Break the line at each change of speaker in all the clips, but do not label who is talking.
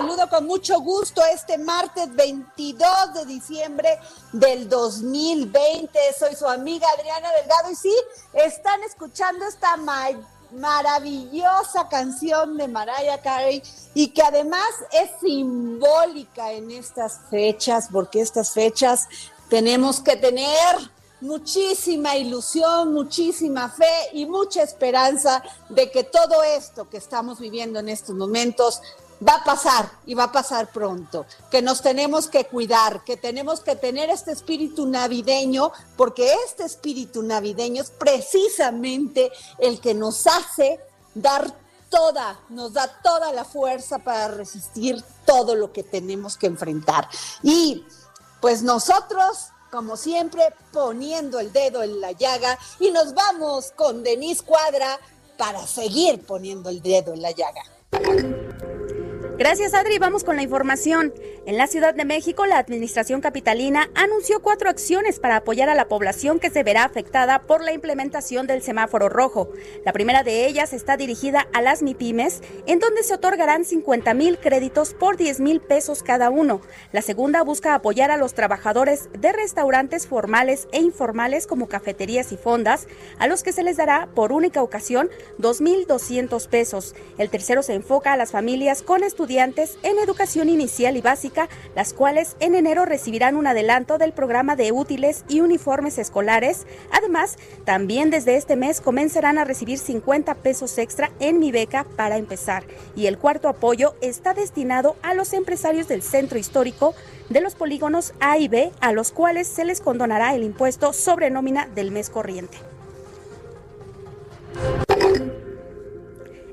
Saludo con mucho gusto este martes 22 de diciembre del 2020. Soy su amiga Adriana Delgado y sí, están escuchando esta ma- maravillosa canción de Mariah Carey y que además es simbólica en estas fechas, porque estas fechas tenemos que tener muchísima ilusión, muchísima fe y mucha esperanza de que todo esto que estamos viviendo en estos momentos va a pasar y va a pasar pronto, que nos tenemos que cuidar, que tenemos que tener este espíritu navideño, porque este espíritu navideño es precisamente el que nos hace dar toda, nos da toda la fuerza para resistir todo lo que tenemos que enfrentar. Y pues nosotros, como siempre, poniendo el dedo en la llaga y nos vamos con Denise Cuadra para seguir poniendo el dedo en la llaga.
Gracias Adri, vamos con la información. En la Ciudad de México, la Administración Capitalina anunció cuatro acciones para apoyar a la población que se verá afectada por la implementación del semáforo rojo. La primera de ellas está dirigida a las MIPIMES, en donde se otorgarán 50 mil créditos por 10 mil pesos cada uno. La segunda busca apoyar a los trabajadores de restaurantes formales e informales como cafeterías y fondas, a los que se les dará por única ocasión 2.200 pesos. El tercero se enfoca a las familias con estudiantes en educación inicial y básica, las cuales en enero recibirán un adelanto del programa de útiles y uniformes escolares. Además, también desde este mes comenzarán a recibir 50 pesos extra en mi beca para empezar. Y el cuarto apoyo está destinado a los empresarios del centro histórico de los polígonos A y B, a los cuales se les condonará el impuesto sobre nómina del mes corriente.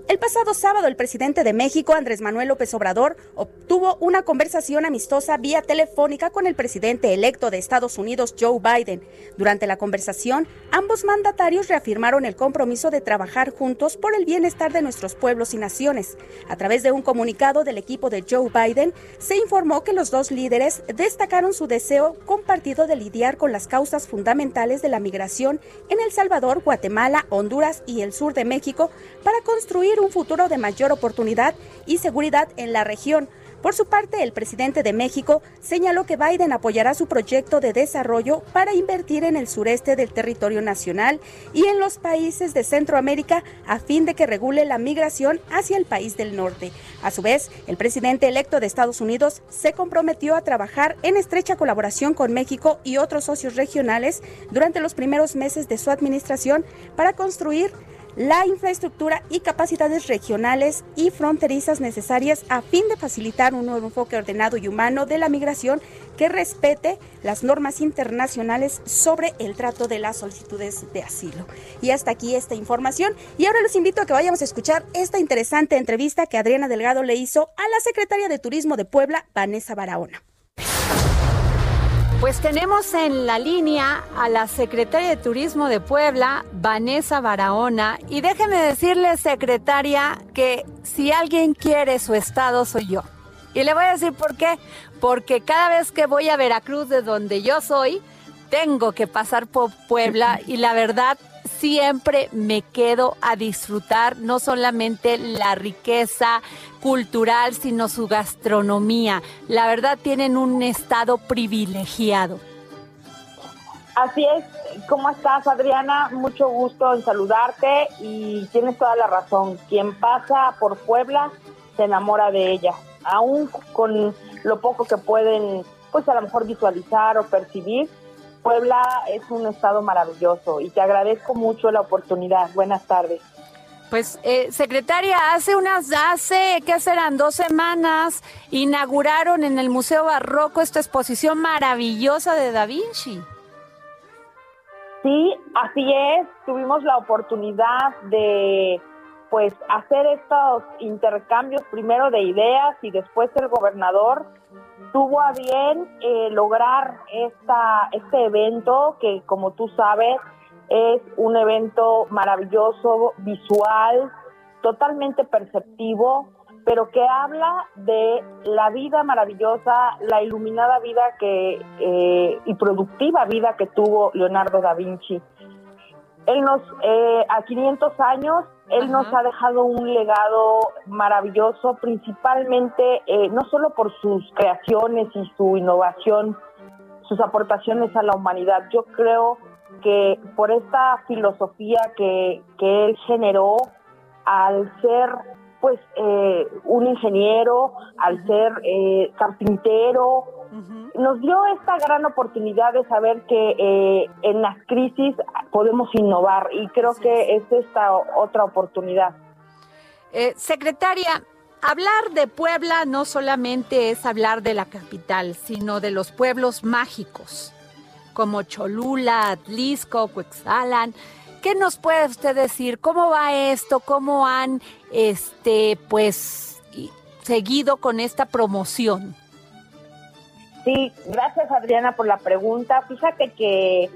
El pasado sábado, el presidente de México, Andrés Manuel López Obrador, obtuvo una conversación amistosa vía telefónica con el presidente electo de Estados Unidos, Joe Biden. Durante la conversación, ambos mandatarios reafirmaron el compromiso de trabajar juntos por el bienestar de nuestros pueblos y naciones. A través de un comunicado del equipo de Joe Biden, se informó que los dos líderes destacaron su deseo compartido de lidiar con las causas fundamentales de la migración en El Salvador, Guatemala, Honduras y el sur de México para construir un futuro de mayor oportunidad y seguridad en la región. Por su parte, el presidente de México señaló que Biden apoyará su proyecto de desarrollo para invertir en el sureste del territorio nacional y en los países de Centroamérica a fin de que regule la migración hacia el país del norte. A su vez, el presidente electo de Estados Unidos se comprometió a trabajar en estrecha colaboración con México y otros socios regionales durante los primeros meses de su administración para construir la infraestructura y capacidades regionales y fronterizas necesarias a fin de facilitar un nuevo enfoque ordenado y humano de la migración que respete las normas internacionales sobre el trato de las solicitudes de asilo. Y hasta aquí esta información. Y ahora los invito a que vayamos a escuchar esta interesante entrevista que Adriana Delgado le hizo a la secretaria de Turismo de Puebla, Vanessa Barahona.
Pues tenemos en la línea a la secretaria de Turismo de Puebla, Vanessa Barahona. Y déjeme decirle, secretaria, que si alguien quiere su estado, soy yo. Y le voy a decir por qué. Porque cada vez que voy a Veracruz, de donde yo soy, tengo que pasar por Puebla y la verdad siempre me quedo a disfrutar no solamente la riqueza cultural, sino su gastronomía. La verdad tienen un estado privilegiado.
Así es, ¿cómo estás Adriana? Mucho gusto en saludarte y tienes toda la razón. Quien pasa por Puebla se enamora de ella, aún con lo poco que pueden, pues a lo mejor visualizar o percibir Puebla es un estado maravilloso y te agradezco mucho la oportunidad. Buenas tardes.
Pues, eh, secretaria, hace unas, hace, ¿qué serán? Dos semanas inauguraron en el Museo Barroco esta exposición maravillosa de Da Vinci.
Sí, así es. Tuvimos la oportunidad de, pues, hacer estos intercambios primero de ideas y después el gobernador tuvo a bien eh, lograr esta, este evento que, como tú sabes, es un evento maravilloso, visual, totalmente perceptivo, pero que habla de la vida maravillosa, la iluminada vida que eh, y productiva vida que tuvo Leonardo da Vinci. Él nos, eh, a 500 años, él nos ha dejado un legado maravilloso, principalmente eh, no solo por sus creaciones y su innovación, sus aportaciones a la humanidad. Yo creo que por esta filosofía que, que él generó al ser pues eh, un ingeniero, al ser eh, carpintero, nos dio esta gran oportunidad de saber que eh, en las crisis podemos innovar y creo que es esta otra oportunidad.
secretaria, hablar de Puebla no solamente es hablar de la capital, sino de los pueblos mágicos como Cholula, Atlisco, Cuexalan. ¿Qué nos puede usted decir? ¿Cómo va esto? ¿Cómo han este pues seguido con esta promoción?
Sí, gracias Adriana por la pregunta. Fíjate que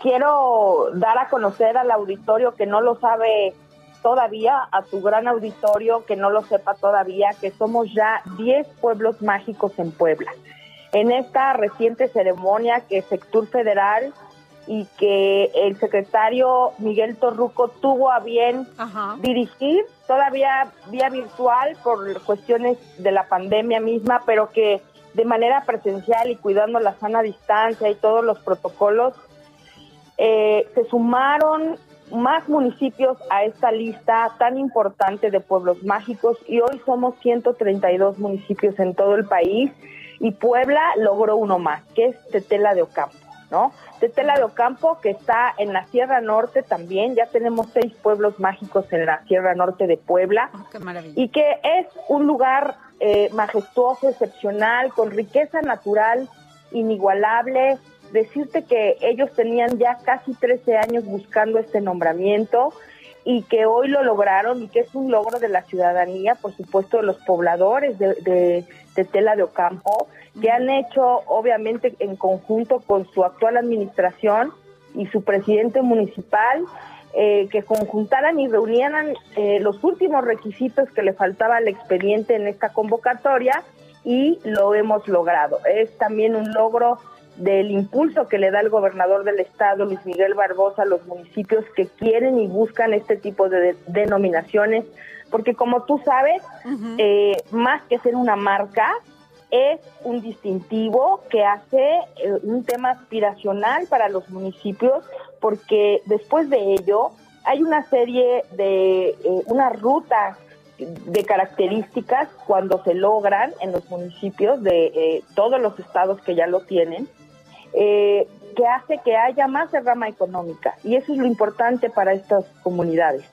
quiero dar a conocer al auditorio que no lo sabe todavía, a tu gran auditorio que no lo sepa todavía, que somos ya 10 pueblos mágicos en Puebla. En esta reciente ceremonia que Sector Federal y que el secretario Miguel Torruco tuvo a bien dirigir, todavía vía virtual por cuestiones de la pandemia misma, pero que de manera presencial y cuidando la sana distancia y todos los protocolos, eh, se sumaron más municipios a esta lista tan importante de pueblos mágicos y hoy somos 132 municipios en todo el país y Puebla logró uno más, que es Tetela de Ocampo, ¿no? Tetela de Ocampo, que está en la Sierra Norte también, ya tenemos seis pueblos mágicos en la Sierra Norte de Puebla,
oh,
y que es un lugar eh, majestuoso, excepcional, con riqueza natural inigualable. Decirte que ellos tenían ya casi 13 años buscando este nombramiento y que hoy lo lograron y que es un logro de la ciudadanía, por supuesto, de los pobladores de, de, de Tela de Ocampo, que han hecho, obviamente, en conjunto con su actual administración y su presidente municipal, eh, que conjuntaran y reunieran eh, los últimos requisitos que le faltaba al expediente en esta convocatoria y lo hemos logrado. Es también un logro del impulso que le da el gobernador del estado, Luis Miguel Barbosa, a los municipios que quieren y buscan este tipo de, de- denominaciones, porque como tú sabes, eh, más que ser una marca, es un distintivo que hace eh, un tema aspiracional para los municipios, porque después de ello hay una serie de, eh, una ruta de características cuando se logran en los municipios de eh, todos los estados que ya lo tienen, que hace que haya más derrama económica. Y eso es lo importante para estas comunidades.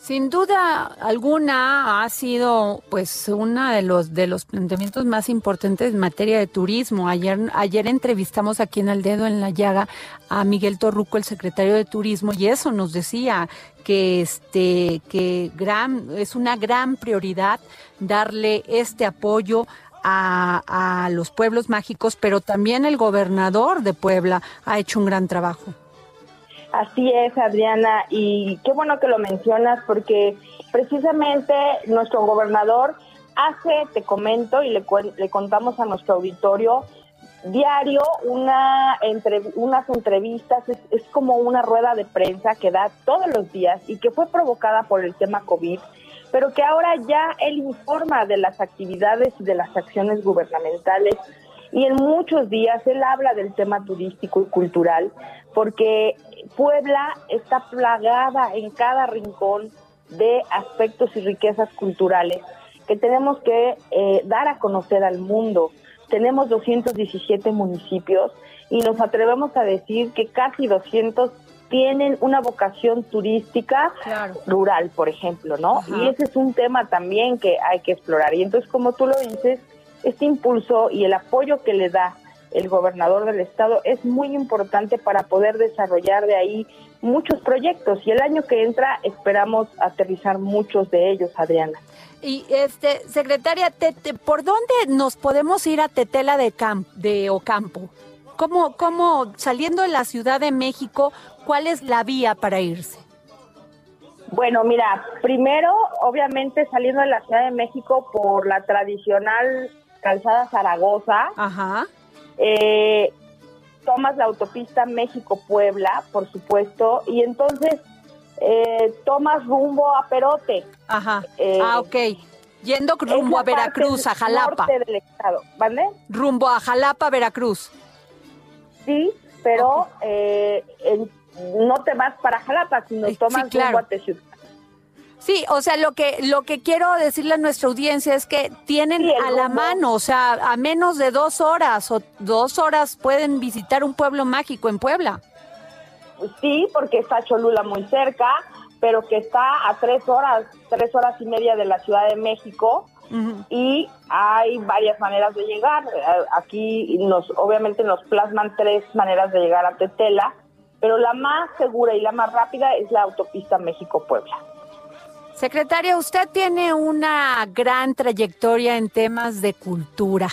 Sin duda alguna ha sido pues uno de los de los planteamientos más importantes en materia de turismo. Ayer ayer entrevistamos aquí en El Dedo en la Llaga a Miguel Torruco, el secretario de Turismo, y eso nos decía que este que gran es una gran prioridad darle este apoyo a, a los pueblos mágicos, pero también el gobernador de Puebla ha hecho un gran trabajo.
Así es, Adriana, y qué bueno que lo mencionas porque precisamente nuestro gobernador hace, te comento y le, le contamos a nuestro auditorio, diario una entre, unas entrevistas, es, es como una rueda de prensa que da todos los días y que fue provocada por el tema COVID, pero que ahora ya él informa de las actividades y de las acciones gubernamentales y en muchos días él habla del tema turístico y cultural, porque Puebla está plagada en cada rincón de aspectos y riquezas culturales que tenemos que eh, dar a conocer al mundo. Tenemos 217 municipios y nos atrevemos a decir que casi 200 tienen una vocación turística
Claro.
rural, por ejemplo, ¿no?
Ajá.
Y ese es un tema también que hay que explorar. Y entonces, como tú lo dices, este impulso y el apoyo que le da el gobernador del estado es muy importante para poder desarrollar de ahí muchos proyectos y el año que entra esperamos aterrizar muchos de ellos, Adriana.
Y este, secretaria, te- te- ¿por dónde nos podemos ir a Tetela de, Cam- de Ocampo? ¿Cómo, ¿Cómo, saliendo de la Ciudad de México, cuál es la vía para irse?
Bueno, mira, primero, obviamente saliendo de la Ciudad de México por la tradicional calzada Zaragoza,
Ajá.
eh, tomas la autopista México-Puebla, por supuesto, y entonces eh, tomas rumbo a Perote.
Ajá.
Eh,
ah, ok. Yendo rumbo a Veracruz, a Jalapa.
del estado, ¿vale?
Rumbo a Jalapa, Veracruz.
Sí, pero eh, en- no te vas para Jalapa, sino
Eh, sí,
tomas
claro.
rumbo a.
Sí, o sea, lo que lo que quiero decirle a nuestra audiencia es que tienen
Sí,
a la mano, o sea, a menos de dos horas o dos horas pueden visitar un pueblo mágico en Puebla.
Sí, porque está Cholula muy cerca, pero que está a tres horas, tres horas y media de la Ciudad de México. Y hay varias maneras de llegar. Eh, Aquí nos, obviamente nos plasman tres maneras de llegar a Tetela, pero la más segura y la más rápida es la autopista México-Puebla.
Secretaria, usted tiene una gran trayectoria en temas de cultura.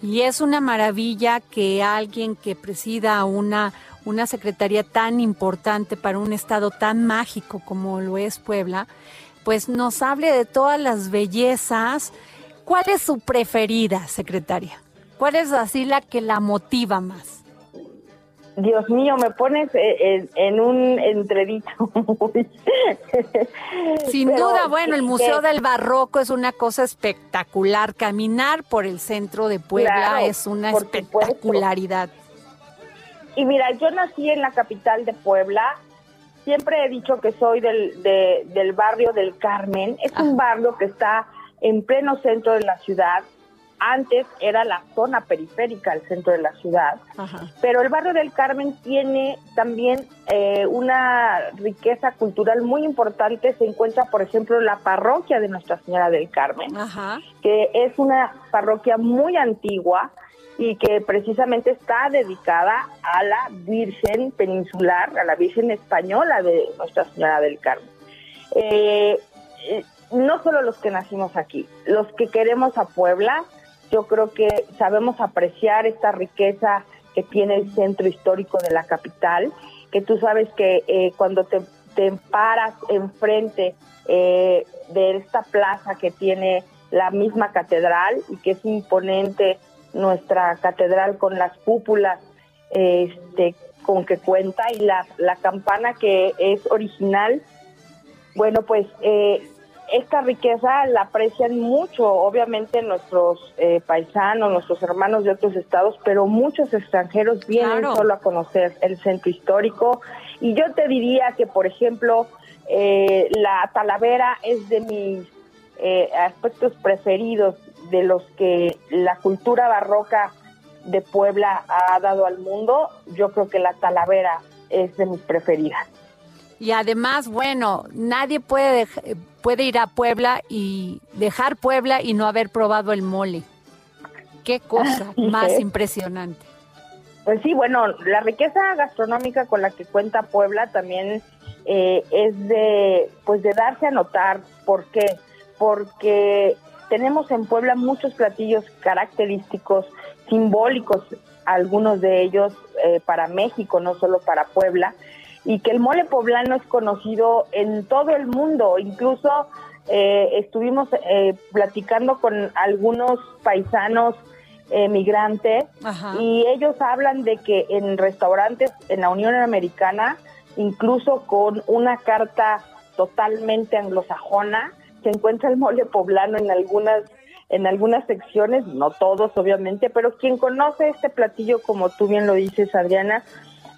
Y es una maravilla que alguien que presida una, una secretaría tan importante para un estado tan mágico como lo es Puebla, pues nos hable de todas las bellezas. ¿Cuál es su preferida, secretaria? ¿Cuál es así la que la motiva más?
Dios mío, me pones eh, en, en un entredicho. muy-
Sin
Pero
duda, bueno, el Museo
que-
del Barroco es una cosa espectacular. Caminar por el centro de Puebla
Claro,
es una
supuesto.
espectacularidad.
Y mira, yo nací en la capital de Puebla. Siempre he dicho que soy del, de- del barrio del Carmen. Es un barrio que está en pleno centro de la ciudad. Antes era la zona periférica del centro de la ciudad.
Ajá.
Pero el barrio del Carmen tiene también eh, una riqueza cultural muy importante. Se encuentra, por ejemplo, la parroquia de Nuestra Señora del Carmen
Ajá.
que es una parroquia muy antigua y que precisamente está dedicada a la Virgen peninsular, a la Virgen española de Nuestra Señora del Carmen. Eh, eh, no solo los que nacimos aquí, los que queremos a Puebla, yo creo que sabemos apreciar esta riqueza que tiene el centro histórico de la capital, que tú sabes que eh, cuando te, te paras enfrente eh, de esta plaza que tiene la misma catedral y que es imponente nuestra catedral con las cúpulas este, con que cuenta y la, la campana que es original. Bueno, pues eh, esta riqueza la aprecian mucho, obviamente nuestros eh, paisanos, nuestros hermanos de otros estados, pero muchos extranjeros vienen
Claro.
solo a conocer el centro histórico. Y yo te diría que, por ejemplo, eh, la Talavera es de mis eh, aspectos preferidos, de los que la cultura barroca de Puebla ha dado al mundo. Yo creo que la Talavera es de mis preferidas.
Y además, bueno, nadie puede, puede ir a Puebla y dejar Puebla y no haber probado el mole. Qué cosa más
es.
impresionante.
Pues sí, bueno, la riqueza gastronómica con la que cuenta Puebla también eh, es de, pues de darse a notar. ¿Por qué? Porque tenemos en Puebla muchos platillos característicos, simbólicos, algunos de ellos eh, para México, no solo para Puebla, y que el mole poblano es conocido en todo el mundo, incluso eh, estuvimos eh, platicando con algunos paisanos eh, migrantes
Ajá.
y ellos hablan de que en restaurantes en la Unión Americana, incluso con una carta totalmente anglosajona, se encuentra el mole poblano en algunas en algunas secciones, no todos obviamente, pero quien conoce este platillo, como tú bien lo dices, Adriana,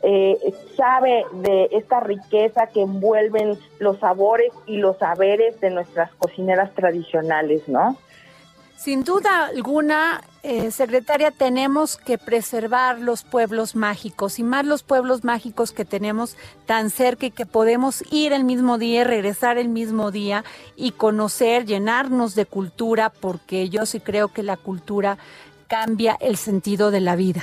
eh, sabe de esta riqueza que envuelven los sabores y los saberes de nuestras cocineras tradicionales, ¿no?
Sin duda alguna, eh, secretaria, tenemos que preservar los pueblos mágicos y más los pueblos mágicos que tenemos tan cerca y que podemos ir el mismo día, regresar el mismo día y conocer, llenarnos de cultura, porque yo sí creo que la cultura cambia el sentido de la vida.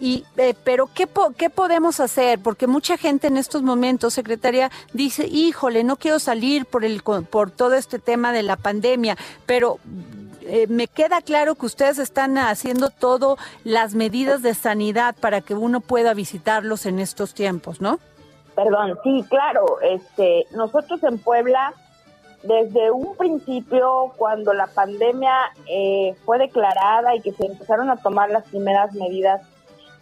Y, eh, pero ¿qué, po- ¿qué podemos hacer? Porque mucha gente en estos momentos, secretaria, dice, híjole, no quiero salir por, el, por todo este tema de la pandemia, pero eh, me queda claro que ustedes están haciendo todo las medidas de sanidad para que uno pueda visitarlos en estos tiempos, ¿no?
Perdón, sí, claro. Este, nosotros en Puebla, desde un principio, cuando la pandemia eh, fue declarada y que se empezaron a tomar las primeras medidas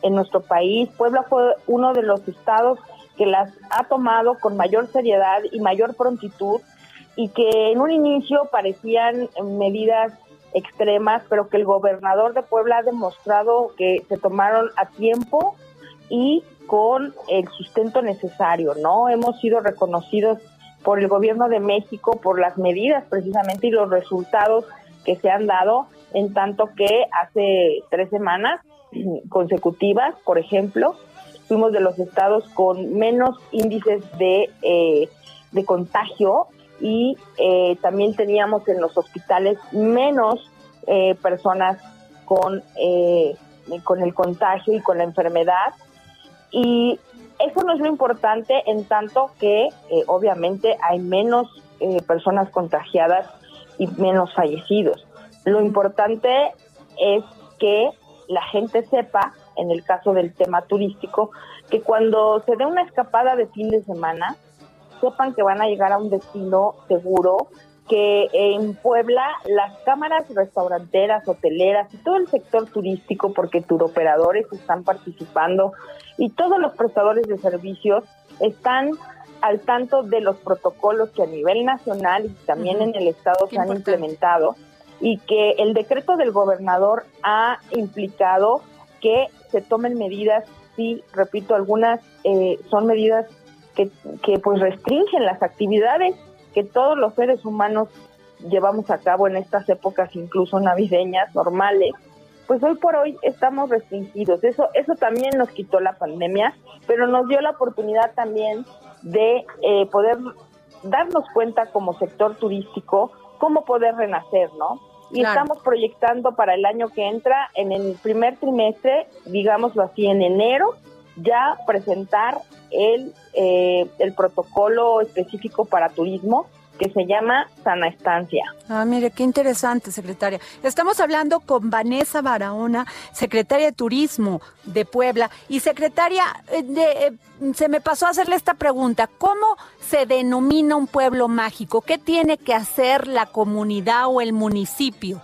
en nuestro país, Puebla fue uno de los estados que las ha tomado con mayor seriedad y mayor prontitud y que en un inicio parecían medidas extremas, pero que el gobernador de Puebla ha demostrado que se tomaron a tiempo y con el sustento necesario, ¿no? Hemos sido reconocidos por el gobierno de México por las medidas precisamente y los resultados que se han dado, en tanto que hace tres semanas consecutivas, por ejemplo, fuimos de los estados con menos índices de, eh, de contagio y eh, también teníamos en los hospitales menos eh, personas con, con el contagio y con la enfermedad. Y eso no es lo importante en tanto que obviamente hay menos personas contagiadas y menos fallecidos. Lo importante es que la gente sepa, en el caso del tema turístico, que cuando se dé una escapada de fin de semana, sepan que van a llegar a un destino seguro, que en Puebla las cámaras restauranteras, hoteleras y todo el sector turístico, porque turoperadores están participando y todos los prestadores de servicios están al tanto de los protocolos que a nivel nacional y también en el estado
Qué
se han
importante.
implementado y que el decreto del gobernador ha implicado que se tomen medidas, sí, repito, algunas eh, son medidas que, que pues restringen las actividades que todos los seres humanos llevamos a cabo en estas épocas, incluso navideñas, normales, pues hoy por hoy estamos restringidos. Eso, eso también nos quitó la pandemia, pero nos dio la oportunidad también de eh, poder darnos cuenta como sector turístico cómo poder renacer, ¿no? Y
Claro.
estamos proyectando para el año que entra, en el primer trimestre, digámoslo así, en enero, ya presentar el, eh, el protocolo específico para turismo que se llama Sana Estancia.
Ah, mire, qué interesante, secretaria. Estamos hablando con Vanessa Barahona, secretaria de Turismo de Puebla. Y secretaria, eh, de- eh, se me pasó a hacerle esta pregunta. ¿Cómo se denomina un pueblo mágico? ¿Qué tiene que hacer la comunidad o el municipio?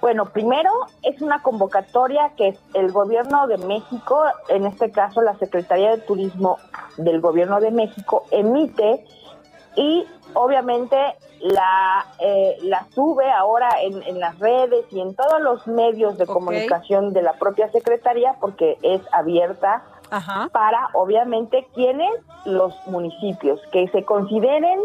Bueno, primero es una convocatoria que el gobierno de México, en este caso la Secretaría de Turismo del gobierno de México, emite y obviamente la, eh, la sube ahora en, en, las redes y en todos los medios de comunicación de la propia Secretaría porque es abierta
Ajá.
para obviamente quienes los municipios que se consideren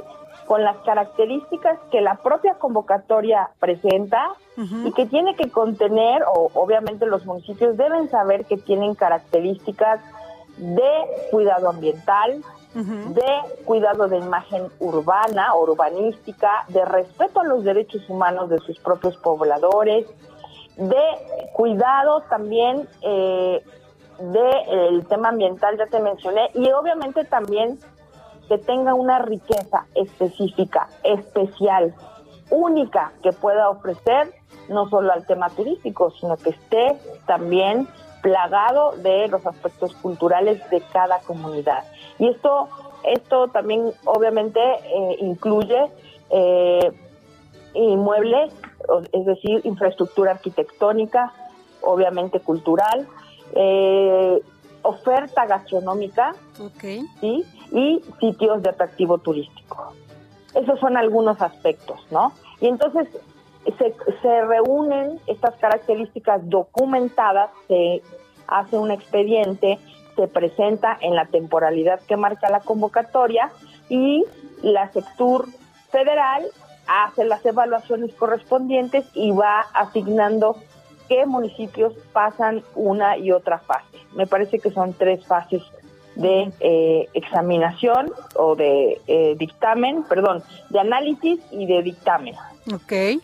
con las características que la propia convocatoria presenta y que tiene que contener, o obviamente los municipios deben saber que tienen características de cuidado ambiental, De cuidado de imagen urbana, urbanística, de respeto a los derechos humanos de sus propios pobladores, de cuidado también eh, del tema ambiental, ya te mencioné, y obviamente también que tenga una riqueza específica, especial, única que pueda ofrecer no solo al tema turístico, sino que esté también plagado de los aspectos culturales de cada comunidad. Y esto, esto también obviamente eh, incluye eh, inmuebles, es decir, infraestructura arquitectónica, obviamente cultural, eh, oferta gastronómica. ¿sí? y sitios de atractivo turístico. Esos son algunos aspectos, ¿no? Y entonces se, se reúnen estas características documentadas, se hace un expediente, se presenta en la temporalidad que marca la convocatoria y la Sectur Federal hace las evaluaciones correspondientes y va asignando qué municipios pasan una y otra fase. Me parece que son tres fases de eh, examinación o de eh, dictamen, perdón, de análisis y de dictamen.
Ok.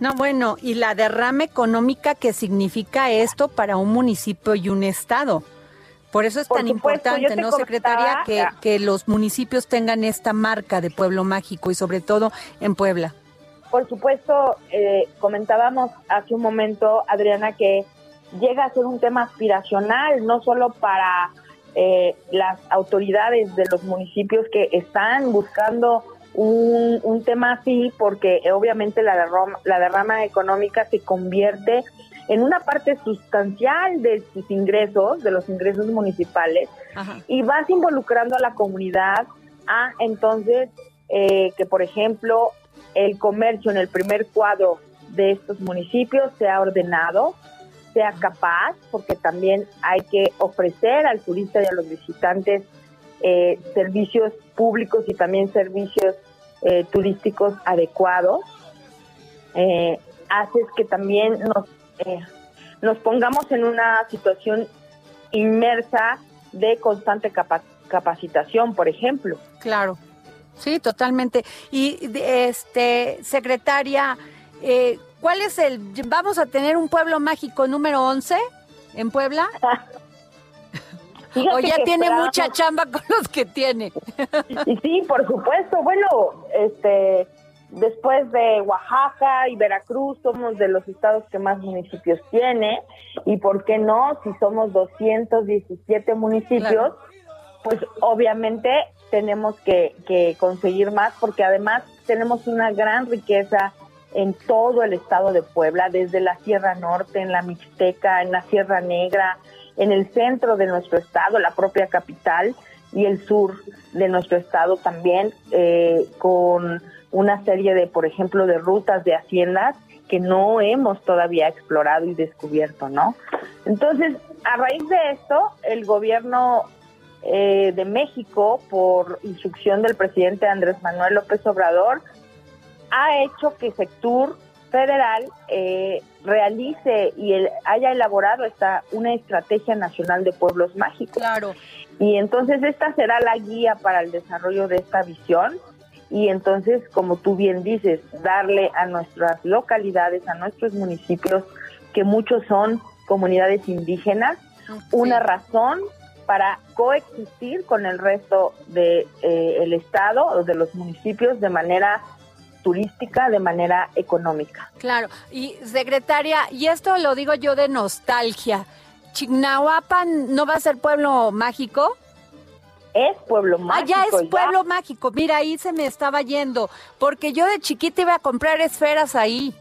No, bueno, y la derrama económica que significa esto para un municipio y un estado. Por eso es
Por
tan
supuesto,
importante,
te
¿no, secretaria? Que, que los municipios tengan esta marca de pueblo mágico y sobre todo en Puebla.
Por supuesto, eh, comentábamos hace un momento, Adriana, que llega a ser un tema aspiracional, no solo para eh, las autoridades de los municipios que están buscando un, un tema así, porque obviamente la derrama, la derrama económica se convierte en una parte sustancial de sus ingresos, de los ingresos municipales,
Ajá.
y vas involucrando a la comunidad a entonces eh, que, por ejemplo, el comercio en el primer cuadro de estos municipios sea ordenado, sea capaz, porque también hay que ofrecer al turista y a los visitantes eh, servicios públicos y también servicios eh, turísticos adecuados. Eh, haces que también nos, eh, nos pongamos en una situación inmersa de constante capa- capacitación, por ejemplo.
Claro, sí, totalmente. Y este, secretaria, eh, ¿cuál es el, vamos a tener un pueblo mágico número 11 en Puebla? ¿O ya tiene mucha chamba con los que tiene?
Y sí, por supuesto. Bueno, este, después de Oaxaca y Veracruz somos de los estados que más municipios tiene. Y por qué no, si somos 217 municipios,
Claro.
pues obviamente tenemos que, que conseguir más porque además tenemos una gran riqueza en todo el estado de Puebla, desde la Sierra Norte, en la Mixteca, en la Sierra Negra, en el centro de nuestro estado, la propia capital y el sur de nuestro estado también, eh, con una serie de, por ejemplo, de rutas de haciendas que no hemos todavía explorado y descubierto, ¿no? Entonces, a raíz de esto, el gobierno eh, de México, por instrucción del presidente Andrés Manuel López Obrador, ha hecho que Sectur Federal eh, realice y el- haya elaborado esta una estrategia nacional de pueblos mágicos.
Claro.
Y entonces esta será la guía para el desarrollo de esta visión y entonces, como tú bien dices, darle a nuestras localidades, a nuestros municipios, que muchos son comunidades indígenas, una razón para coexistir con el resto de eh, el estado o de los municipios de manera turística, de manera económica.
Claro, y secretaria, y esto lo digo yo de nostalgia, ¿Chignahuapan no va a ser pueblo mágico?
Es pueblo
Ah,
mágico.
ya es pueblo mágico, mira, ahí se me estaba yendo, porque yo de chiquita iba a comprar esferas ahí.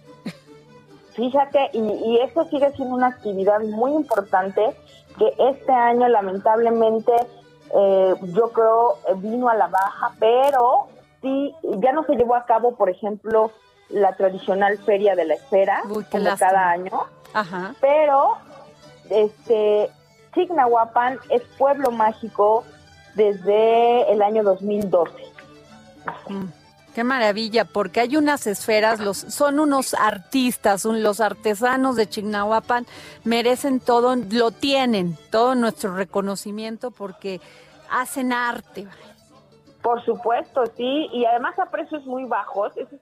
Fíjate, y, y eso sigue siendo una actividad muy importante que este año lamentablemente eh, yo creo eh, vino a la baja, pero sí, ya no se llevó a cabo, por ejemplo, la tradicional feria de la esfera,
Uy,
como
lástima.
cada año,
Ajá.
pero este Chignahuapan es pueblo mágico desde el año 2012.
Mm, Qué maravilla, porque hay unas esferas, los, son unos artistas, un- los artesanos de Chignahuapan merecen todo, lo tienen, todo nuestro reconocimiento porque hacen arte.
Por supuesto, sí, y además a precios muy bajos. Eso es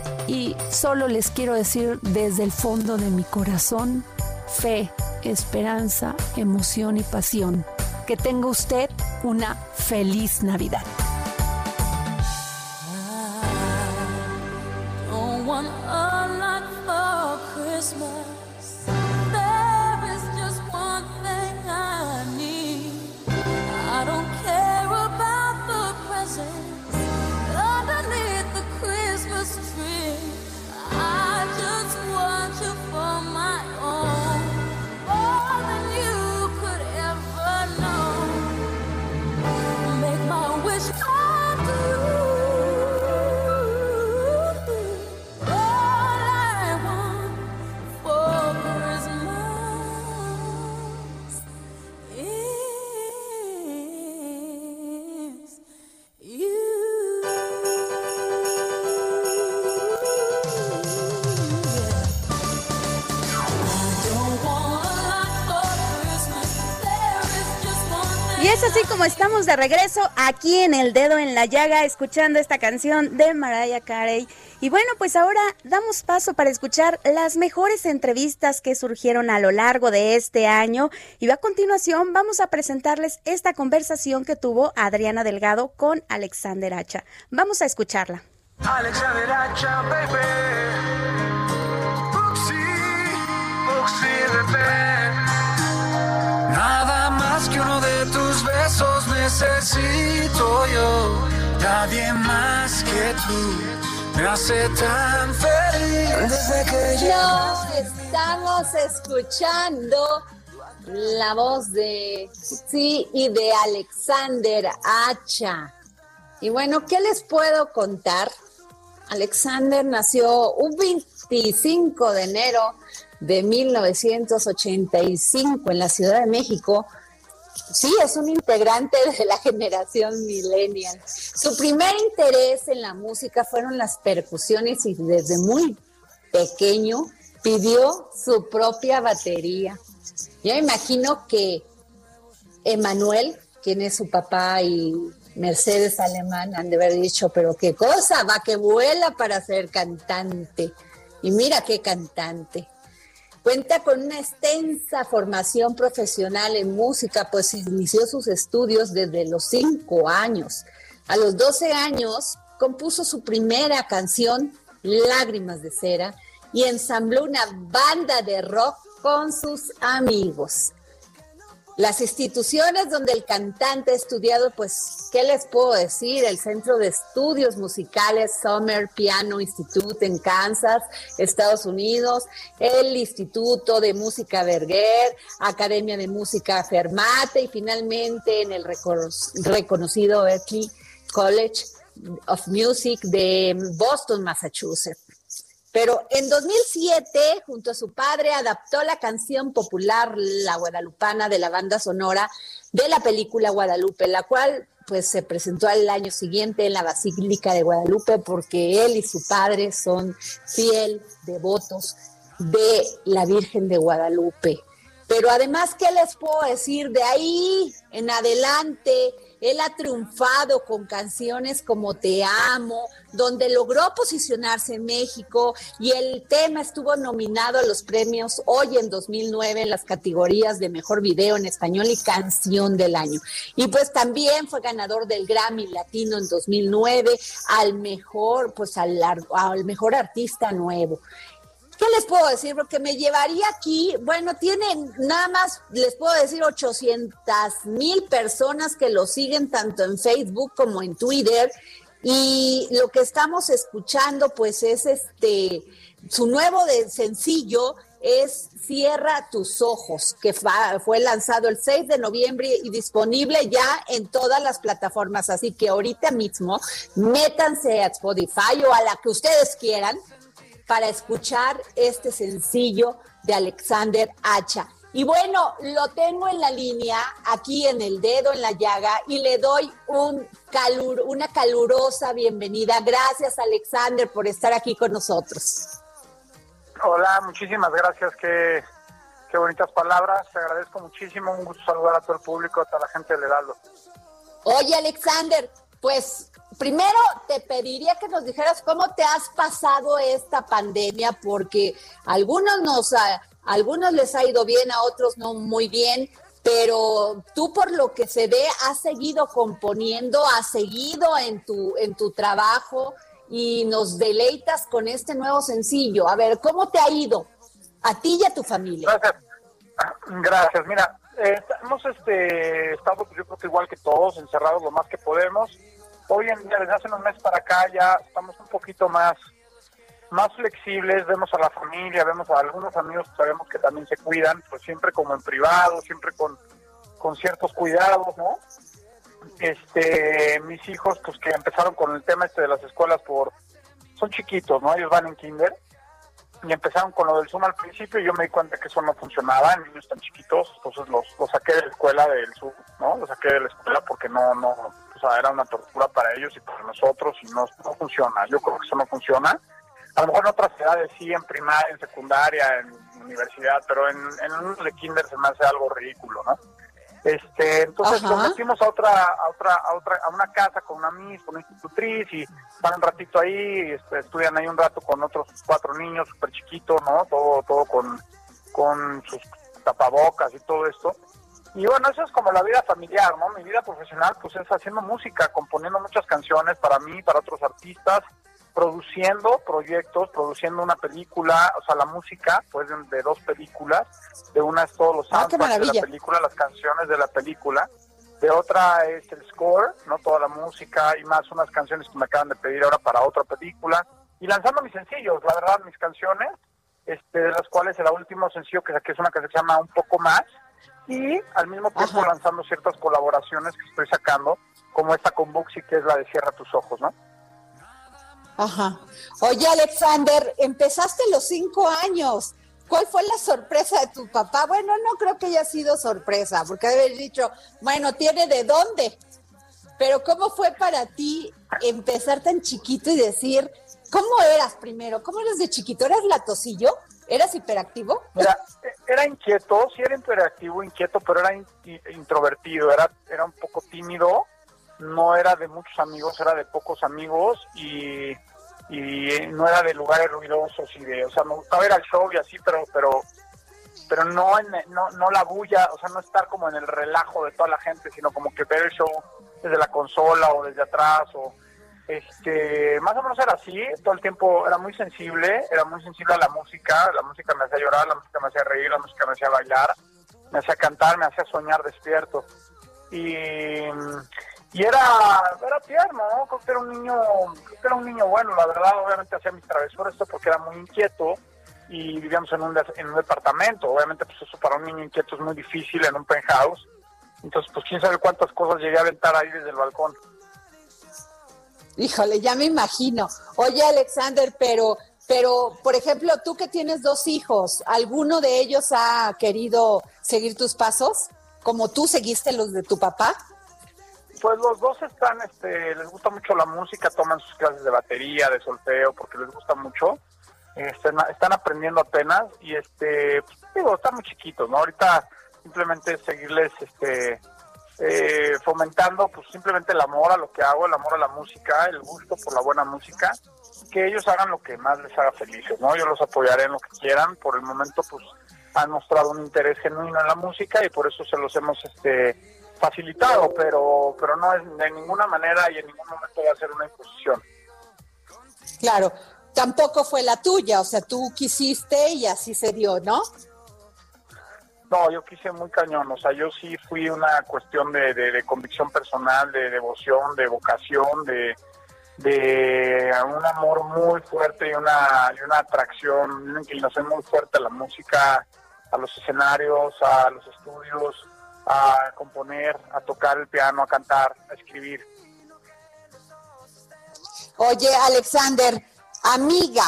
y solo les quiero decir desde el fondo de mi corazón, fe, esperanza, emoción y pasión, que tenga usted una feliz Navidad.
Es así como estamos de regreso aquí en El Dedo en la Llaga, escuchando esta canción de Mariah Carey. Y bueno, pues ahora damos paso para escuchar las mejores entrevistas que surgieron a lo largo de este año. Y a continuación vamos a presentarles esta conversación que tuvo Adriana Delgado con Alexander Hacha. Vamos a escucharla.
Alexander Hacha, baby. Necesito yo. Nadie más que tú me hace tan feliz. Desde que
Nos estamos escuchando la voz de sí y de Alexander Hacha. Y bueno, ¿qué les puedo contar? Alexander nació un 25 de enero de 1985 en la Ciudad de México. Sí, es un integrante de la generación millennial. Su primer interés en la música fueron las percusiones y desde muy pequeño pidió su propia batería. Yo imagino que Emanuel, quien es su papá, y Mercedes Alemán han de haber dicho, pero qué cosa, va que vuela para ser cantante. Y mira qué cantante. Cuenta con una extensa formación profesional en música, pues inició sus estudios desde los cinco años. A los 12 años compuso su primera canción, Lágrimas de Cera, y ensambló una banda de rock con sus amigos. Las instituciones donde el cantante ha estudiado, pues, ¿qué les puedo decir? El Centro de Estudios Musicales Summer Piano Institute en Kansas, Estados Unidos, el Instituto de Música Berger, Academia de Música Fermate y finalmente en el recono- reconocido Berklee College of Music de Boston, Massachusetts. Pero en 2007, junto a su padre, adaptó la canción popular La Guadalupana de la banda sonora de la película Guadalupe, la cual pues se presentó al año siguiente en la Basílica de Guadalupe porque él y su padre son fiel devotos de la Virgen de Guadalupe. Pero además, ¿qué les puedo decir? De ahí en adelante, él ha triunfado con canciones como Te Amo, donde logró posicionarse en México y el tema estuvo nominado a los premios hoy en 2009 en las categorías de Mejor Video en Español y Canción del Año. Y pues también fue ganador del Grammy Latino en 2009 al mejor, pues al, al mejor artista nuevo. ¿Qué les puedo decir? Porque me llevaría aquí, bueno, tienen nada más, les puedo decir, 800 mil personas que lo siguen tanto en Facebook como en Twitter. Y lo que estamos escuchando, pues es este, su nuevo sencillo es Cierra tus ojos, que fue lanzado el 6 de noviembre y disponible ya en todas las plataformas. Así que ahorita mismo métanse a Spotify o a la que ustedes quieran para escuchar este sencillo de Alexander Hacha. Y bueno, lo tengo en la línea, aquí en el dedo, en la llaga, y le doy un calur, una calurosa bienvenida. Gracias, Alexander, por estar aquí con nosotros.
Hola, muchísimas gracias. Qué, qué bonitas palabras. Te agradezco muchísimo. Un gusto saludar a todo el público, a toda la gente del Heraldo.
Oye, Alexander, pues primero te pediría que nos dijeras cómo te has pasado esta pandemia, porque a algunos nos, a, algunos les ha ido bien, a otros no muy bien, pero tú por lo que se ve has seguido componiendo, has seguido en tu, en tu trabajo y nos deleitas con este nuevo sencillo. A ver, ¿cómo te ha ido a ti y a tu familia?
Gracias. Gracias. Mira, eh, hemos este, estado, pues, yo creo que igual que todos, encerrados lo más que podemos. Hoy en día, desde hace unos meses para acá, ya estamos un poquito más más flexibles, vemos a la familia, vemos a algunos amigos que sabemos que también se cuidan, pues siempre como en privado, siempre con, con ciertos cuidados, ¿no? Este, mis hijos, pues que empezaron con el tema este de las escuelas por, son chiquitos, ¿no? Ellos van en kinder y empezaron con lo del Zoom al principio y yo me di cuenta que eso no funcionaba en niños tan chiquitos, entonces los, los saqué de la escuela del Zoom, ¿no? Los saqué de la escuela porque no, no, o sea, era una tortura para ellos y para nosotros y no, no funciona, yo creo que eso no funciona. A lo mejor en otras edades sí, en primaria, en secundaria, en universidad, pero en, en unos de kinder se me hace algo ridículo, ¿no? Este, entonces
Ajá.
nos metimos a otra, a otra, a otra, a una casa con una miss, con una institutriz y van un ratito ahí, este, estudian ahí un rato con otros cuatro niños súper chiquitos, ¿no? Todo, todo con, con sus tapabocas y todo esto. Y bueno, eso es como la vida familiar, ¿no? Mi vida profesional, pues es haciendo música, componiendo muchas canciones para mí, para otros artistas, produciendo proyectos, produciendo una película, o sea, la música, pues de, dos películas, de una es todos los
Ah,
soundtracks de la película, las canciones de la película, de otra es el score, no toda la música y más unas canciones que me acaban de pedir ahora para otra película. Y lanzando mis sencillos, la verdad, mis canciones, este, de las cuales el último sencillo que saqué es una que se llama Un poco más. Y al mismo tiempo
Ajá.
lanzando ciertas colaboraciones que estoy sacando, como esta con Buxi que es la de Cierra tus ojos, ¿no?
Ajá. Oye, Alexander, empezaste los cinco años. ¿Cuál fue la sorpresa de tu papá? Bueno, no creo que haya sido sorpresa, porque haber dicho, bueno, tiene de dónde. Pero ¿cómo fue para ti empezar tan chiquito y decir, ¿cómo eras primero? ¿Cómo eras de chiquito? ¿Eras latosillo? ¿Eras hiperactivo?
Mira, e- era inquieto, sí era interactivo, inquieto, pero era introvertido, era, era un poco tímido, no era de muchos amigos, era de pocos amigos y, y no era de lugares ruidosos y de, o sea, me gustaba ir al show y así, pero, pero, pero no, en, no, no la bulla, o sea, no estar como en el relajo de toda la gente, sino como que ver el show desde la consola o desde atrás o este, más o menos era así, todo el tiempo era muy sensible, era muy sensible a la música, la música me hacía llorar, la música me hacía reír, la música me hacía bailar, me hacía cantar, me hacía soñar despierto. Y, y era, era tierno, ¿no? Creo que era un niño, creo que era un niño bueno, la verdad, obviamente hacía mis travesuras, esto porque era muy inquieto y vivíamos en un, en un departamento, obviamente pues eso para un niño inquieto es muy difícil en un penthouse, entonces pues quién sabe cuántas cosas llegué a aventar ahí desde el balcón.
Híjole, ya me imagino. Oye, Alexander, pero, pero, por ejemplo, tú que tienes dos hijos, ¿alguno de ellos ha querido seguir tus pasos? Como tú seguiste los de tu papá.
Pues los dos están, este, les gusta mucho la música, toman sus clases de batería, de solfeo, porque les gusta mucho. Están, están aprendiendo apenas y, este, pues, digo, están muy chiquitos, ¿no? Ahorita simplemente seguirles, este, eh, fomentando, pues simplemente el amor a lo que hago, el amor a la música, el gusto por la buena música, que ellos hagan lo que más les haga felices, ¿no? Yo los apoyaré en lo que quieran. Por el momento, pues, han mostrado un interés genuino en la música y por eso se los hemos, este, facilitado, pero pero no es de ninguna manera y en ningún momento va a ser una imposición.
Claro, tampoco fue la tuya, o sea, tú quisiste y así se dio, ¿no?
No, yo quise muy cañón, o sea, yo sí fui una cuestión de, de- de convicción personal, de devoción, de vocación, de, de un amor muy fuerte y una, y una atracción, una inclinación muy fuerte a la música, a los escenarios, a los estudios, a componer, a tocar el piano, a cantar, a escribir.
Oye, Alexander, amiga,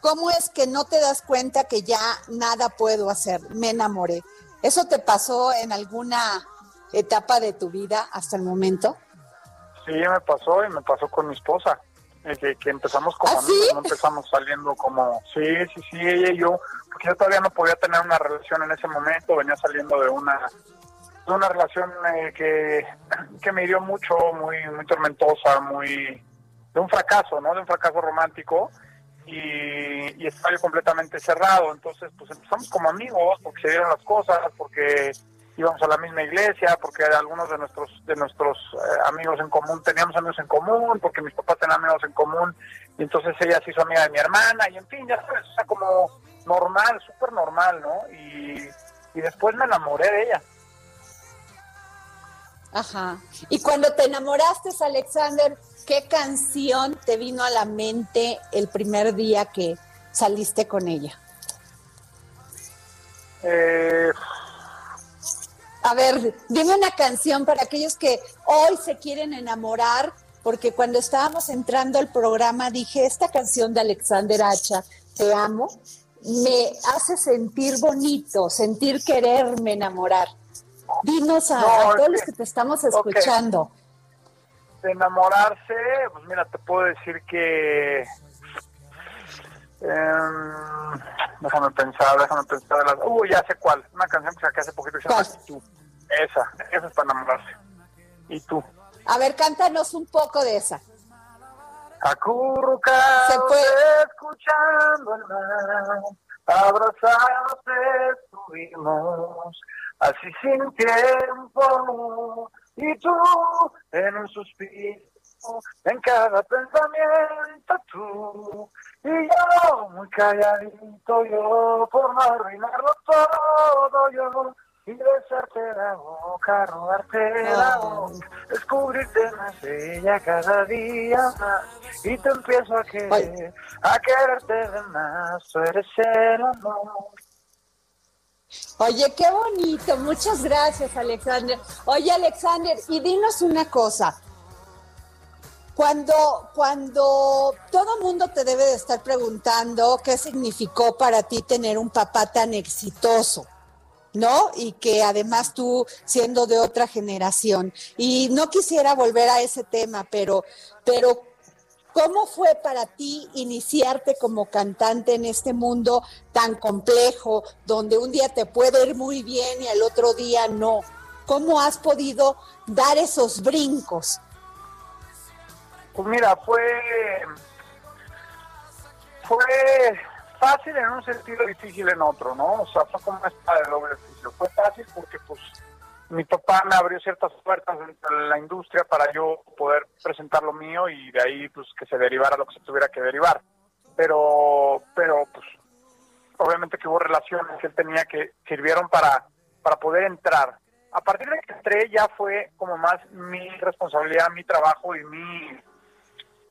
¿cómo es que no te das cuenta que ya nada puedo hacer? Me enamoré. ¿Eso te pasó en alguna etapa de tu vida hasta el momento?
Sí, me pasó y me pasó con mi esposa. Que, que empezamos como
¿Ah,
amigos,
sí?
no empezamos saliendo como, sí, sí, sí, ella y yo, porque yo todavía no podía tener una relación en ese momento, venía saliendo de una de una relación eh, que, que me hirió mucho, muy, muy tormentosa, muy de un fracaso, ¿no? De un fracaso romántico y, y estaba yo completamente cerrado, entonces pues empezamos como amigos, porque se dieron las cosas, porque íbamos a la misma iglesia, porque algunos de nuestros de nuestros eh, amigos en común teníamos amigos en común, porque mis papás tenían amigos en común, y entonces ella se hizo amiga de mi hermana, y en fin, ya sabes, o sea, como normal, súper normal, ¿no? Y, y después me enamoré de ella.
Ajá. Y cuando te enamoraste, Alexander, ¿qué canción te vino a la mente el primer día que saliste con ella?
Eh,
A ver, dime una canción para aquellos que hoy se quieren enamorar, porque cuando estábamos entrando al programa dije, esta canción de Alexander Hacha, Te amo, me hace sentir bonito, sentir quererme enamorar. Dinos a,
No,
a
es
todos los
que-
te estamos escuchando.
de enamorarse, pues mira, te puedo decir que... em, déjame pensar, déjame pensar. Las, uh, ya sé cuál. Una canción que saqué hace poquito que se llama
¿Cuál?
"Y tú. Esa, esa es para enamorarse. Y tú.
A ver, cántanos un poco de esa.
Acurrucados
Se puede.
escuchando el mar, abrazados estuvimos, así sin tiempo, y tú en un suspiro, en cada pensamiento tú, y yo muy calladito yo, por no arruinarlo todo yo, y besarte la boca, robarte la
Oh.
boca, descubrirte más bella cada día más y te empiezo a querer, a quererte de más, tú eres el amor.
Oye, qué bonito. Muchas gracias, Alexander. Oye, Alexander, y dinos una cosa. Cuando, cuando todo mundo te debe de estar preguntando qué significó para ti tener un papá tan exitoso, ¿no? Y que además tú siendo de otra generación. Y no quisiera volver a ese tema, pero, pero ¿Cómo fue para ti iniciarte como cantante en este mundo tan complejo, donde un día te puede ir muy bien y al otro día no? ¿Cómo has podido dar esos brincos?
Pues mira, fue fue fácil en un sentido, difícil en otro, ¿no? O sea, fue como una espada de doble oficio. Fue fácil porque pues mi papá me abrió ciertas puertas dentro de la industria para yo poder presentar lo mío y de ahí pues que se derivara lo que se tuviera que derivar. Pero, pero pues obviamente que hubo relaciones que él tenía que sirvieron para, para poder entrar. A partir de que entré ya fue como más mi responsabilidad, mi trabajo y mi,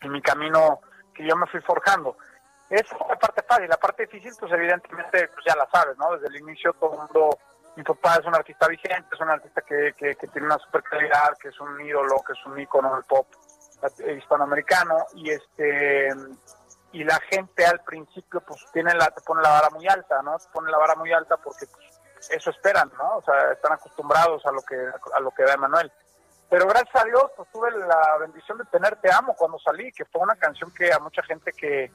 y mi camino que yo me fui forjando. Es la parte fácil, la parte difícil pues evidentemente pues ya la sabes, ¿no? Desde el inicio todo el mundo, mi papá es un artista vigente, es un artista que, que, que tiene una super calidad, que es un ídolo, que es un ícono del pop hispanoamericano y este y la gente al principio pues tiene la te pone la vara muy alta no te pone la vara muy alta porque pues, eso esperan no o sea están acostumbrados a lo que a lo que da Emanuel pero gracias a Dios pues tuve la bendición de tener Te amo cuando salí que fue una canción que a mucha gente que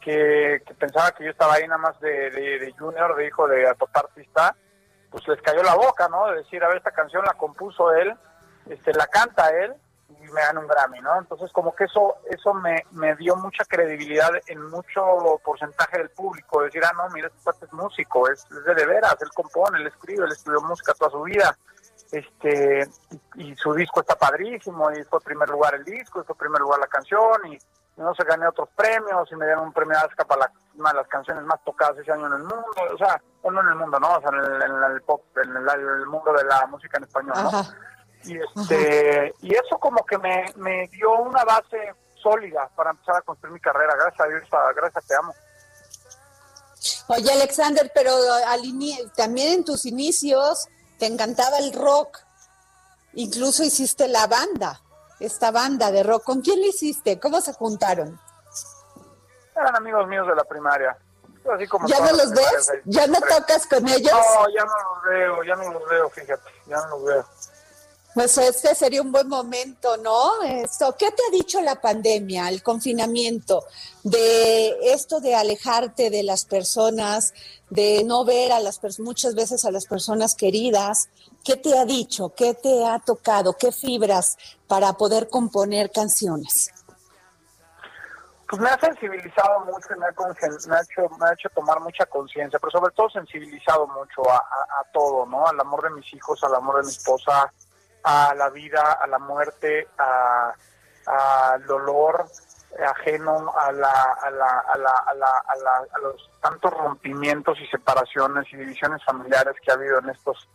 que, que pensaba que yo estaba ahí nada más de, de, de junior de hijo de papá artista pues les cayó la boca no de decir a ver esta canción la compuso él este la canta él y me dan un Grammy, ¿no? Entonces como que eso eso me, me dio mucha credibilidad en mucho porcentaje del público, decir, ah, no, mira, este cuate es músico, es, es de, de veras, él compone, él escribe, él estudió música toda su vida, este y, su disco está padrísimo, y fue primer lugar el disco, y fue primer lugar la canción, y no se gané otros premios, y me dieron un premio ASCA para la, una de las canciones más tocadas ese año en el mundo, o sea, o no en el mundo, ¿no? O sea, en el, en el pop, en el, mundo de la música en español, ¿no?
Ajá.
y este y eso como que me, me dio una base sólida para empezar a construir mi carrera gracias a Dios gracias a te amo
Oye, Alexander, pero al ini- también en tus inicios te encantaba el rock. Incluso hiciste la banda, esta banda de rock. ¿Con quién le hiciste? ¿Cómo se juntaron?
eran amigos míos de la primaria así como
¿Ya no los ves?
ahí.
¿Ya no tocas con ellos?
no ya no los veo ya no los veo fíjate ya no los veo
Pues este sería un buen momento, ¿no? Esto, ¿qué te ha dicho la pandemia, el confinamiento, de esto de alejarte de las personas, de no ver a las muchas veces a las personas queridas? ¿Qué te ha dicho? ¿Qué te ha tocado? ¿Qué fibras para poder componer canciones?
pues me ha sensibilizado mucho y me ha, me ha hecho me ha hecho tomar mucha conciencia pero sobre todo sensibilizado mucho a todo no al amor de mis hijos al amor de mi esposa a la vida a la muerte a al dolor ajeno a la a la a la a la a, la- a los tantos rompimientos y separaciones y divisiones familiares que ha habido en estos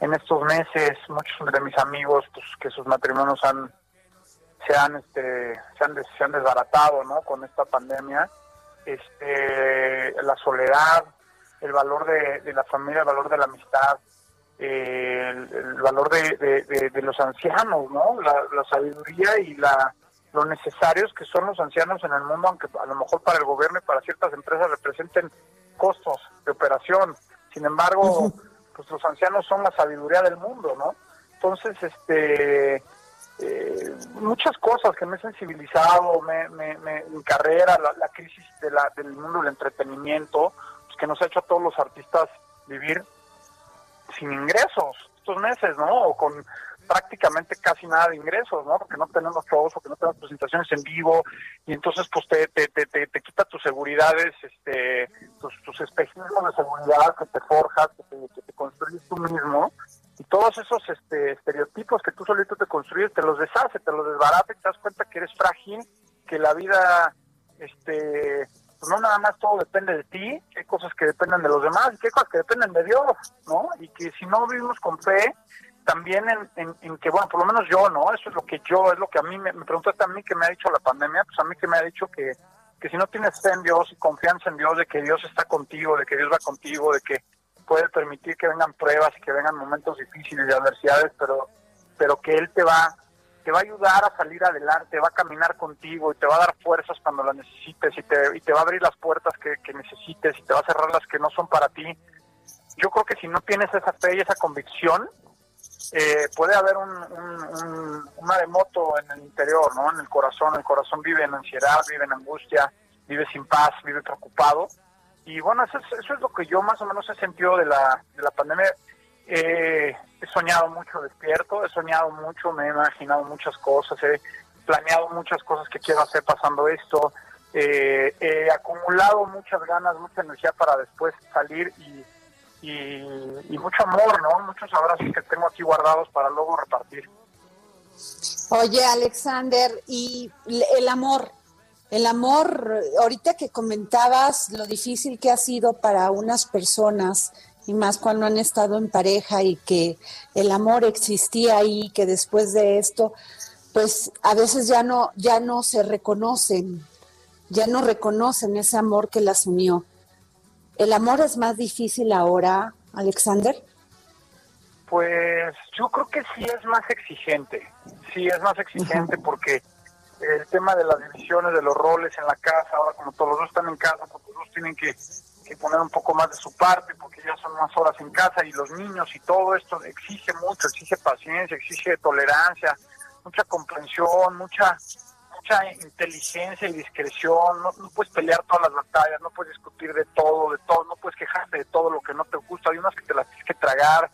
en estos meses. Muchos de mis amigos pues que sus matrimonios han se han este se han, se han desbaratado no con esta pandemia. Este la soledad el valor de la familia el valor de la amistad eh, el, el valor de, de- de- de los ancianos no la, la sabiduría y la lo necesarios que son los ancianos en el mundo aunque a lo mejor para el gobierno y para ciertas empresas representen costos de operación. Sin embargo pues los ancianos son la sabiduría del mundo no entonces este eh, muchas cosas que me he sensibilizado, me, me, me- mi carrera, la, la crisis de la, del mundo del entretenimiento, pues, que nos ha hecho a todos los artistas vivir sin ingresos estos meses, ¿no? O con prácticamente casi nada de ingresos, ¿no? Porque no tenemos shows o que no tenemos presentaciones en vivo y entonces pues te, te, te, te, quita tus seguridades, este, tus, tus espejismos de seguridad que te forjas, que te, que te construyes tú mismo y todos esos este, estereotipos que tú solito te construyes te los deshace, te los desbarata y te das cuenta que eres frágil, que la vida, este, pues no nada más todo depende de ti, hay cosas que dependen de los demás y hay cosas que dependen de Dios, ¿no? Y que si no vivimos con fe, también en, en, que, bueno, por lo menos yo, ¿no? Eso es lo que yo, es lo que a mí me, me preguntaste a mí que me ha dicho la pandemia, pues a mí que me ha dicho que, que si no tienes fe en Dios y confianza en Dios, de que Dios está contigo, de que Dios va contigo, de que puede permitir que vengan pruebas y que vengan momentos difíciles y adversidades, pero, pero que Él te va, te va a ayudar a salir adelante, va a caminar contigo y te va a dar fuerzas cuando las necesites y te, y te va a abrir las puertas que, necesites y te va a cerrar las que no son para ti. Yo creo que si no tienes esa fe y esa convicción, eh, puede haber un maremoto en el interior, ¿no? En el corazón. El corazón vive en ansiedad, vive en angustia, vive sin paz, vive preocupado. Y bueno, eso es, eso es lo que yo más o menos he sentido de la, de la pandemia. Eh, he soñado mucho despierto, he soñado mucho, me he imaginado muchas cosas, he planeado muchas cosas que quiero hacer pasando esto. Eh, he acumulado muchas ganas, mucha energía para después salir y, y, mucho amor, ¿no? Muchos abrazos que tengo aquí guardados para luego repartir.
Oye, Alexander, y el amor, el amor, ahorita que comentabas lo difícil que ha sido para unas personas, y más cuando han estado en pareja y que el amor existía ahí, que después de esto, pues a veces ya no, ya no se reconocen, ya no reconocen ese amor que las unió. ¿El amor es más difícil ahora, Alexander?
Pues yo creo que sí es más exigente, sí es más exigente porque el tema de las divisiones de los roles en la casa, ahora como todos los dos están en casa, pues los dos tienen que, que poner un poco más de su parte porque ya son más horas en casa y los niños y todo esto exige mucho, exige paciencia, exige tolerancia, mucha comprensión, mucha mucha inteligencia y discreción, no, no puedes pelear todas las batallas, no puedes discutir de todo, de todo, no puedes quejarte de todo lo que no te gusta, hay unas que te las tienes que tragar,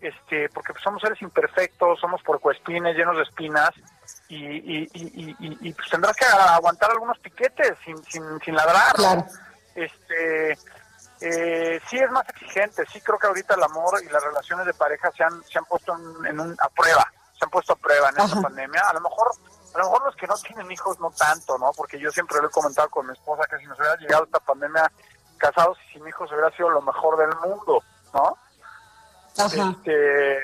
este, porque pues, somos seres imperfectos, somos porcoespines llenos de espinas y, y, pues tendrás que aguantar algunos piquetes sin, sin, sin ladrar.
Claro.
Este, eh, sí es más exigente, sí creo que ahorita el amor y las relaciones de pareja se han, se han puesto en, en un- a prueba, se han puesto a prueba en esta
Ajá.
pandemia. A lo mejor a lo mejor los que no tienen hijos no tanto, ¿no? Porque yo siempre lo he comentado con mi esposa que si nos hubiera llegado esta pandemia casados y sin hijos hubiera sido lo mejor del mundo, ¿no?
Ajá.
Este,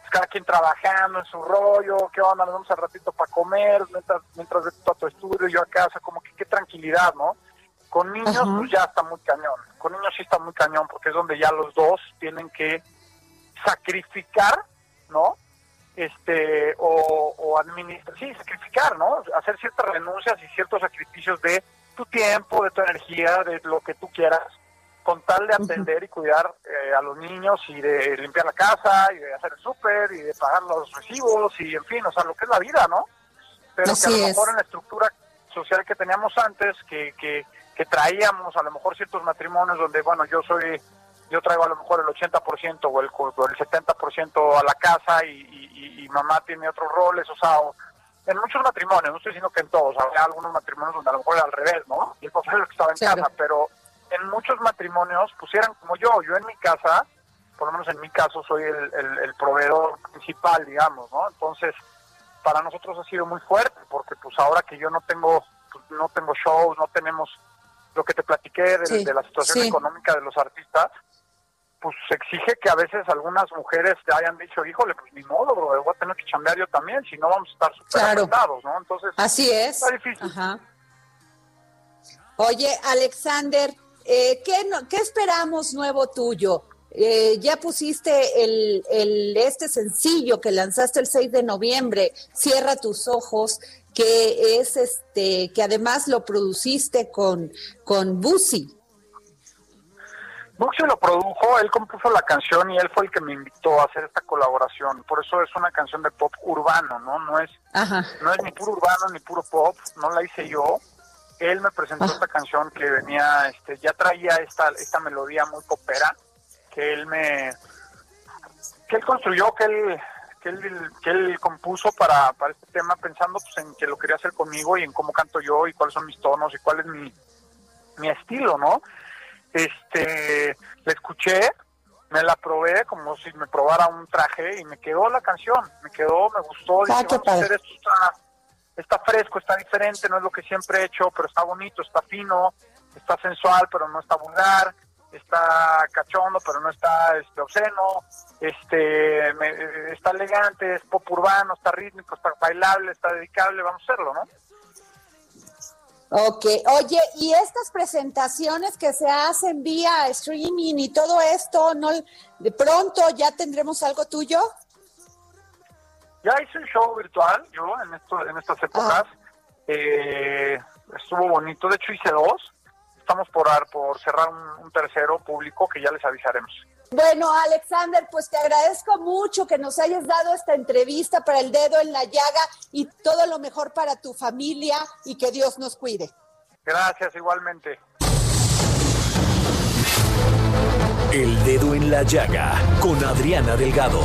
pues, cada quien trabajando en su rollo, qué onda, nos vamos al ratito para comer, mientras, mientras a tu estudio, yo a casa, como que qué tranquilidad, ¿no? Con niños,
Ajá.
pues ya está muy cañón. Con niños sí está muy cañón, porque es donde ya los dos tienen que sacrificar, ¿no? Este, o, o administrar, sí, sacrificar, ¿no? Hacer ciertas renuncias y ciertos sacrificios de tu tiempo, de tu energía, de lo que tú quieras, con tal de atender y cuidar eh, a los niños y de limpiar la casa y de hacer el súper y de pagar los recibos y en fin, o sea, lo que es la vida, ¿no? Pero que a
Así
lo
es.
mejor en la estructura social que teníamos antes, que, que, que traíamos a lo mejor ciertos matrimonios donde, bueno, yo soy, yo traigo a lo mejor el 80% o el, o el 70% a la casa y, y- y- y mamá tiene otros roles, o sea, en muchos matrimonios, no estoy diciendo que en todos, había algunos matrimonios donde a lo mejor era al revés, ¿no? Y el papá era el que estaba en
Claro.
casa, pero en muchos matrimonios pusieran como yo, yo en mi casa, por lo menos en mi caso, soy el, el- el proveedor principal, digamos, ¿no? Entonces, para nosotros ha sido muy fuerte, porque pues ahora que yo no tengo, pues, no tengo shows, no tenemos lo que te platiqué de,
Sí,
de la situación
sí.
económica de los artistas, pues exige que a veces algunas mujeres te hayan dicho, híjole, pues ni modo, bro, voy a tener que chambear yo también, si no vamos a estar súper
Claro.
¿no? Entonces,
Así es.
está difícil.
Ajá. Oye, Alexander, eh, ¿qué, no- qué esperamos nuevo tuyo? Eh, ya pusiste el, el- este sencillo que lanzaste el 6 de noviembre, Cierra tus ojos, que es este, que además lo produciste con, con Busi.
Buxi lo produjo, él compuso la canción y él fue el que me invitó a hacer esta colaboración. Por eso es una canción de pop urbano, ¿no? No es
Ajá.
no es ni puro urbano ni puro pop, no la hice yo. Él me presentó
Ah.
esta canción que venía, este, ya traía esta, esta melodía muy popera, que él me, que él construyó, que él, que él, que él compuso para, para este tema, pensando pues en que lo quería hacer conmigo y en cómo canto yo y cuáles son mis tonos y cuál es mi, mi estilo, ¿no? Este, la escuché, me la probé como si me probara un traje y me quedó la canción, me quedó, me gustó,
Ah,
dije,
qué
vamos a hacer esto, está, está fresco, está diferente, no es lo que siempre he hecho, pero está bonito, está fino, está sensual, pero no está vulgar, está cachondo, pero no está este, obsceno, este, me- está elegante, es pop urbano, está rítmico, está bailable, está dedicable, vamos a hacerlo, ¿no?
Ok, oye, y estas presentaciones que se hacen vía streaming y todo esto, ¿no? De pronto ya tendremos algo tuyo.
Ya hice un show virtual yo en esto, en estas épocas. Eh, estuvo bonito. De hecho hice dos. Estamos por ar- por cerrar un, un tercero público que ya les avisaremos.
Bueno, Alexander, pues te agradezco mucho que nos hayas dado esta entrevista para el dedo en la llaga y todo lo mejor para tu familia y que Dios nos cuide.
Gracias igualmente.
El dedo en la llaga con Adriana Delgado.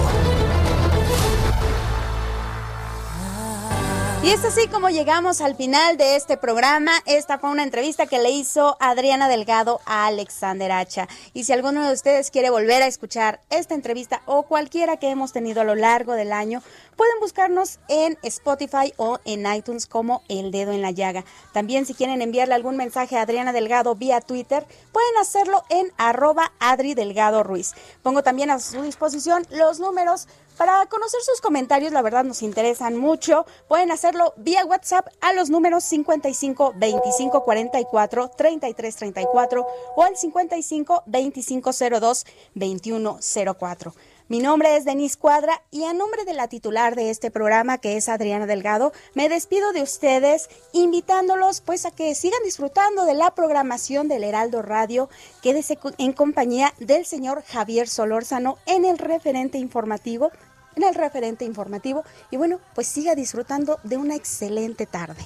Y es así como llegamos al final de este programa. Esta fue una entrevista que le hizo Adriana Delgado a Alexander Hacha. Y si alguno de ustedes quiere volver a escuchar esta entrevista o cualquiera que hemos tenido a lo largo del año, pueden buscarnos en Spotify o en iTunes como El Dedo en la Llaga. También si quieren enviarle algún mensaje a Adriana Delgado vía Twitter, pueden hacerlo en arroba Adri Delgado Ruiz. Pongo también a su disposición los números para conocer sus comentarios, la verdad nos interesan mucho. Pueden hacerlo vía WhatsApp a los números 55 25 44 33 34 o al 55 25 02 21 04. Mi nombre es Denise Cuadra y a nombre de la titular de este programa, que es Adriana Delgado, me despido de ustedes invitándolos pues a que sigan disfrutando de la programación del Heraldo Radio. Quédese en compañía del señor Javier Solórzano en el referente informativo en el referente informativo y bueno, pues siga disfrutando de una excelente tarde.